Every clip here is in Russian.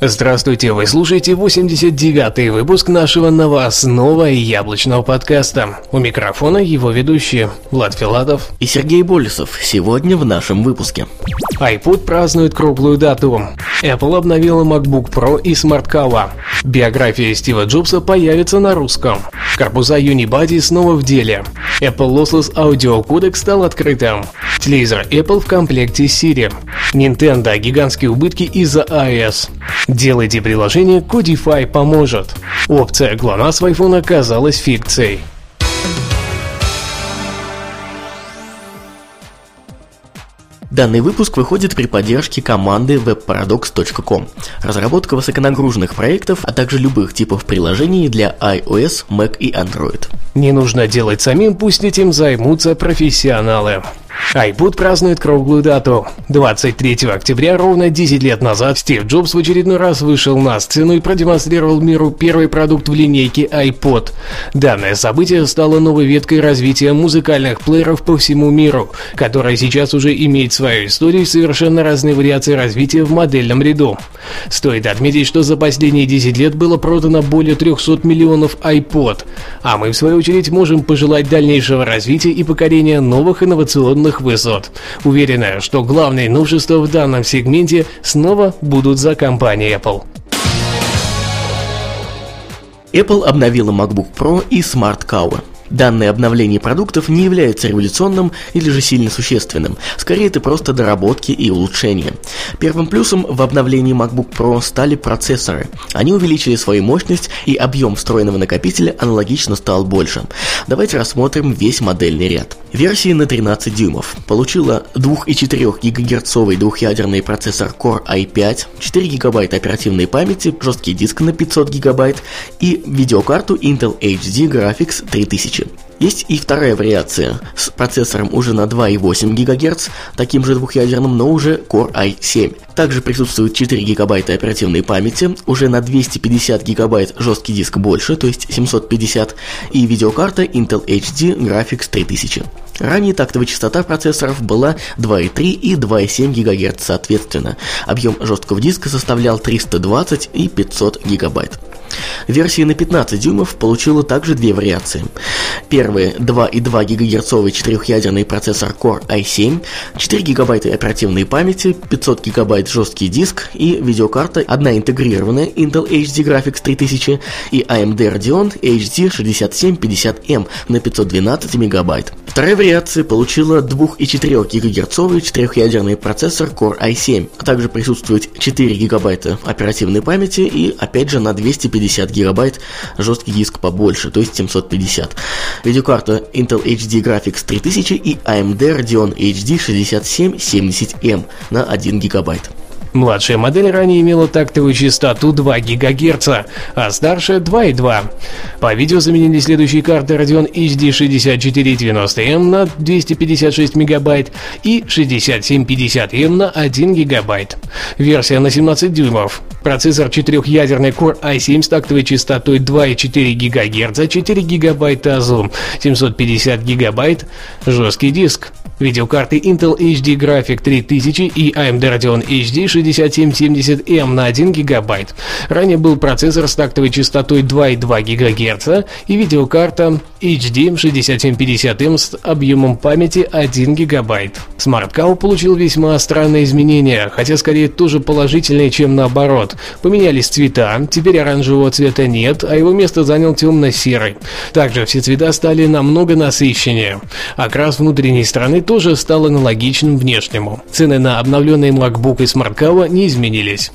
Здравствуйте, вы слушаете 89-й выпуск нашего новостного и яблочного подкаста. У микрофона его ведущие Влад Филатов и Сергей Болесов. Сегодня в нашем выпуске. iPod празднует круглую дату. Apple обновила MacBook Pro и Smart Cover. Биография Стива Джобса появится на русском. Корпуса Unibody снова в деле. Apple Lossless Audio Codec стал открытым. Телевизор Apple в комплекте Siri. Nintendo гигантские убытки из-за iOS. Делайте приложение Codify поможет. Опция GLONASS в iPhone оказалась фикцией. Данный выпуск выходит при поддержке команды webparadox.com. Разработка высоконагруженных проектов, а также любых типов приложений для iOS, Mac и Android. Не нужно делать самим, пусть этим займутся профессионалы iPod празднует круглую дату. 23 октября, ровно 10 лет назад, Стив Джобс в очередной раз вышел на сцену и продемонстрировал миру первый продукт в линейке iPod. Данное событие стало новой веткой развития музыкальных плееров по всему миру, которая сейчас уже имеет свою историю и совершенно разные вариации развития в модельном ряду. Стоит отметить, что за последние 10 лет было продано более 300 миллионов iPod, а мы в свою очередь можем пожелать дальнейшего развития и покорения новых инновационных новых высот. Уверена, что главные новшества в данном сегменте снова будут за компанией Apple. Apple обновила MacBook Pro и Smart Cover. Данное обновление продуктов не является революционным или же сильно существенным, скорее это просто доработки и улучшения. Первым плюсом в обновлении MacBook Pro стали процессоры. Они увеличили свою мощность и объем встроенного накопителя аналогично стал больше. Давайте рассмотрим весь модельный ряд. Версии на 13 дюймов получила 2,4 ГГц двухъядерный процессор Core i5, 4 ГБ оперативной памяти, жесткий диск на 500 ГБ и видеокарту Intel HD Graphics 3000. Есть и вторая вариация с процессором уже на 2,8 ГГц, таким же двухъядерным, но уже Core i7. Также присутствует 4 ГБ оперативной памяти, уже на 250 ГБ жесткий диск больше, то есть 750, и видеокарта Intel HD Graphics 3000. Ранее тактовая частота процессоров была 2,3 и 2,7 ГГц соответственно. Объем жесткого диска составлял 320 и 500 ГБ. Версия на 15 дюймов получила также две вариации. Первый 2,2 ГГц четырехъядерный процессор Core i7, 4 ГБ оперативной памяти, 500 ГБ жесткий диск и видеокарта, одна интегрированная Intel HD Graphics 3000 и AMD Radeon HD 6750M на 512 МБ. Вторая вариация получила 2,4 ГГц четырехъядерный процессор Core i7, а также присутствует 4 ГБ оперативной памяти и опять же на 250 ГБ жесткий диск побольше, то есть 750. Видеокарта Intel HD Graphics 3000 и AMD Radeon HD 6770M на 1 ГБ. Младшая модель ранее имела тактовую частоту 2 ГГц, а старшая 2,2. По видео заменили следующие карты Radeon HD 6490M на 256 МБ и 6750M на 1 ГБ. Версия на 17 дюймов. Процессор четырехъядерный Core i7 с тактовой частотой 2,4 ГГц, 4 ГБ АЗУ, 750 ГБ, жесткий диск. Видеокарты Intel HD Graphic 3000 и AMD Radeon HD 6770M на 1 ГБ. Ранее был процессор с тактовой частотой 2,2 ГГц и видеокарта HD 6750M с объемом памяти 1 ГБ. Smart Cow получил весьма странные изменения, хотя скорее тоже положительные, чем наоборот. Поменялись цвета, теперь оранжевого цвета нет, а его место занял темно-серый. Также все цвета стали намного насыщеннее. Окрас внутренней стороны тоже стал аналогичным внешнему. Цены на обновленные MacBook и Smart Cow не изменились.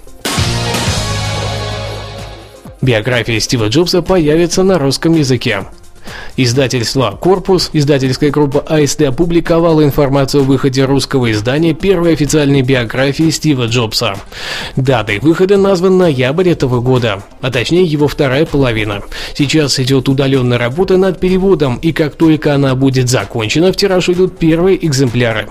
Биография Стива Джобса появится на русском языке. Издательство «Корпус», издательская группа АСТ опубликовала информацию о выходе русского издания первой официальной биографии Стива Джобса. Датой выхода назван ноябрь этого года, а точнее его вторая половина. Сейчас идет удаленная работа над переводом, и как только она будет закончена, в тираж идут первые экземпляры.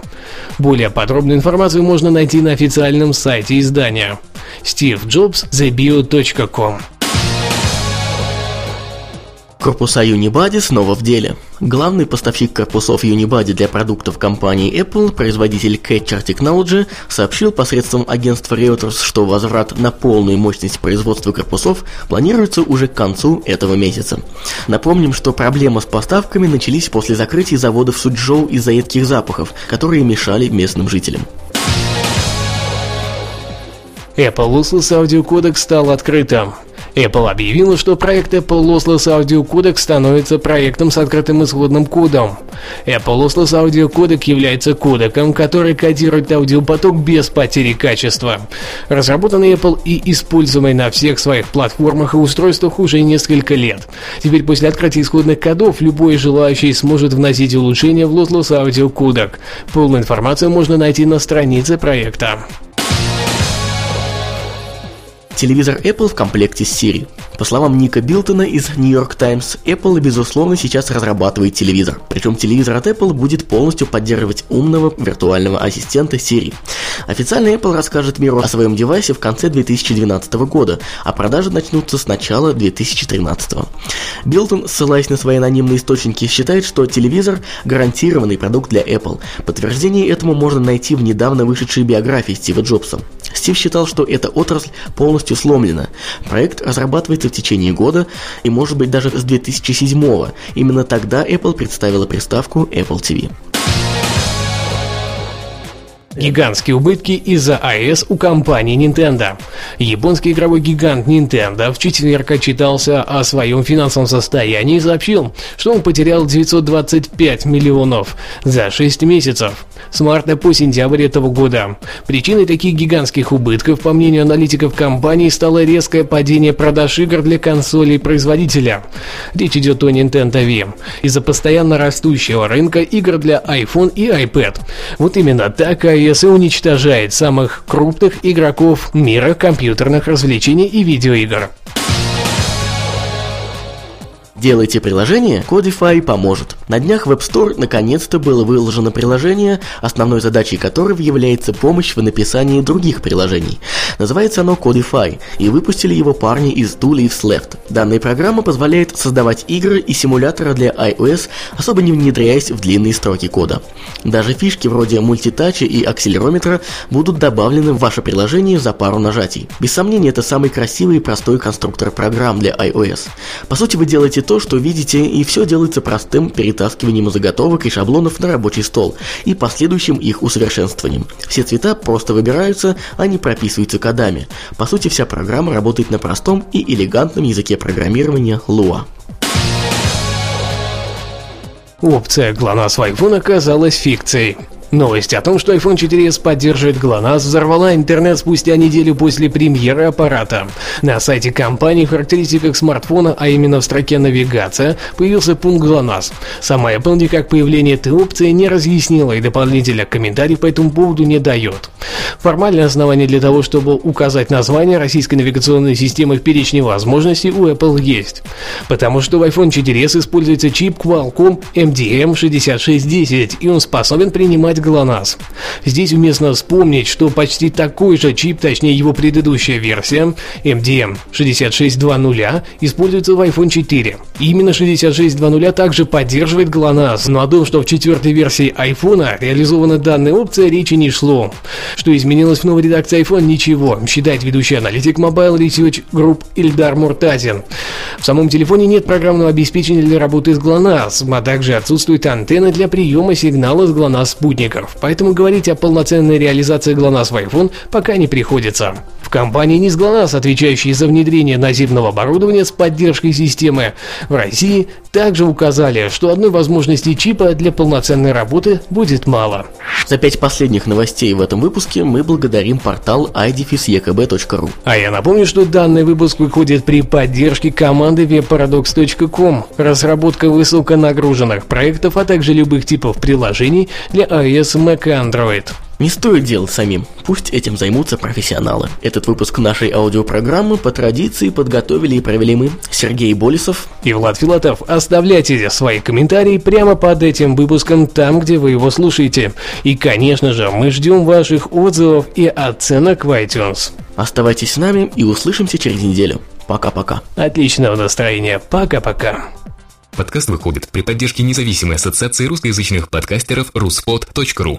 Более подробную информацию можно найти на официальном сайте издания. Steve Jobs, TheBio.com Корпуса Unibody снова в деле. Главный поставщик корпусов Unibody для продуктов компании Apple, производитель Catcher Technology, сообщил посредством агентства Reuters, что возврат на полную мощность производства корпусов планируется уже к концу этого месяца. Напомним, что проблемы с поставками начались после закрытия заводов Суджоу из-за едких запахов, которые мешали местным жителям. Apple Lossless аудиокодек стал открытым. Apple объявила, что проект Apple Lossless Audio Codec становится проектом с открытым исходным кодом. Apple Lossless Audio Codec является кодеком, который кодирует аудиопоток без потери качества. Разработанный Apple и используемый на всех своих платформах и устройствах уже несколько лет. Теперь после открытия исходных кодов любой желающий сможет вносить улучшения в Lossless Audio Codec. Полную информацию можно найти на странице проекта. Телевизор Apple в комплекте с Siri. По словам Ника Билтона из New York Times, Apple, безусловно, сейчас разрабатывает телевизор. Причем телевизор от Apple будет полностью поддерживать умного виртуального ассистента Siri. Официально Apple расскажет миру о своем девайсе в конце 2012 года, а продажи начнутся с начала 2013. Билтон, ссылаясь на свои анонимные источники, считает, что телевизор – гарантированный продукт для Apple. Подтверждение этому можно найти в недавно вышедшей биографии Стива Джобса. Стив считал, что эта отрасль полностью сломлена. Проект разрабатывается в течение года и может быть даже с 2007 -го. Именно тогда Apple представила приставку Apple TV. Гигантские убытки из-за АЭС у компании Nintendo. Японский игровой гигант Nintendo в четверг отчитался о своем финансовом состоянии и сообщил, что он потерял 925 миллионов за 6 месяцев с марта по сентябрь этого года. Причиной таких гигантских убытков, по мнению аналитиков компании, стало резкое падение продаж игр для консолей производителя. Речь идет о Nintendo Wii. Из-за постоянно растущего рынка игр для iPhone и iPad. Вот именно так iOS и уничтожает самых крупных игроков мира компьютерных развлечений и видеоигр. Делайте приложение, Codify поможет. На днях в App Store наконец-то было выложено приложение, основной задачей которого является помощь в написании других приложений. Называется оно Codify, и выпустили его парни из Two Leaves Left. Данная программа позволяет создавать игры и симуляторы для iOS, особо не внедряясь в длинные строки кода. Даже фишки вроде мультитача и акселерометра будут добавлены в ваше приложение за пару нажатий. Без сомнения, это самый красивый и простой конструктор программ для iOS. По сути, вы делаете то, что видите, и все делается простым перетаскиванием заготовок и шаблонов на рабочий стол и последующим их усовершенствованием. Все цвета просто выбираются, а не прописываются кодами. По сути, вся программа работает на простом и элегантном языке программирования Lua. Опция GLONASS в iPhone оказалась фикцией. Новость о том, что iPhone 4s поддерживает GLONASS, взорвала интернет спустя неделю после премьеры аппарата. На сайте компании в характеристиках смартфона, а именно в строке «Навигация», появился пункт GLONASS. Сама Apple никак появление этой опции не разъяснила и дополнительных комментариев по этому поводу не дает. Формальное основание для того, чтобы указать название российской навигационной системы в перечне возможностей у Apple есть. Потому что в iPhone 4s используется чип Qualcomm MDM6610, и он способен принимать ГЛОНАСС. Здесь уместно вспомнить, что почти такой же чип, точнее его предыдущая версия, MDM 6620, используется в iPhone 4. Именно 6620 также поддерживает ГЛОНАСС, но о том, что в четвертой версии iPhone реализована данная опция, речи не шло. Что изменилось в новой редакции iPhone? Ничего, считает ведущий аналитик Mobile Research Group Ильдар Муртазин. В самом телефоне нет программного обеспечения для работы с ГЛОНАСС, а также отсутствует антенна для приема сигнала с ГЛОНАСС спутников, поэтому говорить о полноценной реализации ГЛОНАСС в iPhone пока не приходится. В компании NIS GLONASS, отвечающей за внедрение наземного оборудования с поддержкой системы, в России также указали, что одной возможности чипа для полноценной работы будет мало. За пять последних новостей в этом выпуске мы благодарим портал idefisekb.ru. А я напомню, что данный выпуск выходит при поддержке команды webparadox.com. Разработка высоконагруженных проектов, а также любых типов приложений для iOS, Mac и Android. Не стоит делать самим, пусть этим займутся профессионалы. Этот выпуск нашей аудиопрограммы по традиции подготовили и провели мы, Сергей Болесов и Влад Филатов. Оставляйте свои комментарии прямо под этим выпуском там, где вы его слушаете. И, конечно же, мы ждем ваших отзывов и оценок в iTunes. Оставайтесь с нами и услышимся через неделю. Пока-пока. Отличного настроения. Пока-пока. Подкаст выходит при поддержке независимой ассоциации русскоязычных подкастеров ruspod.ru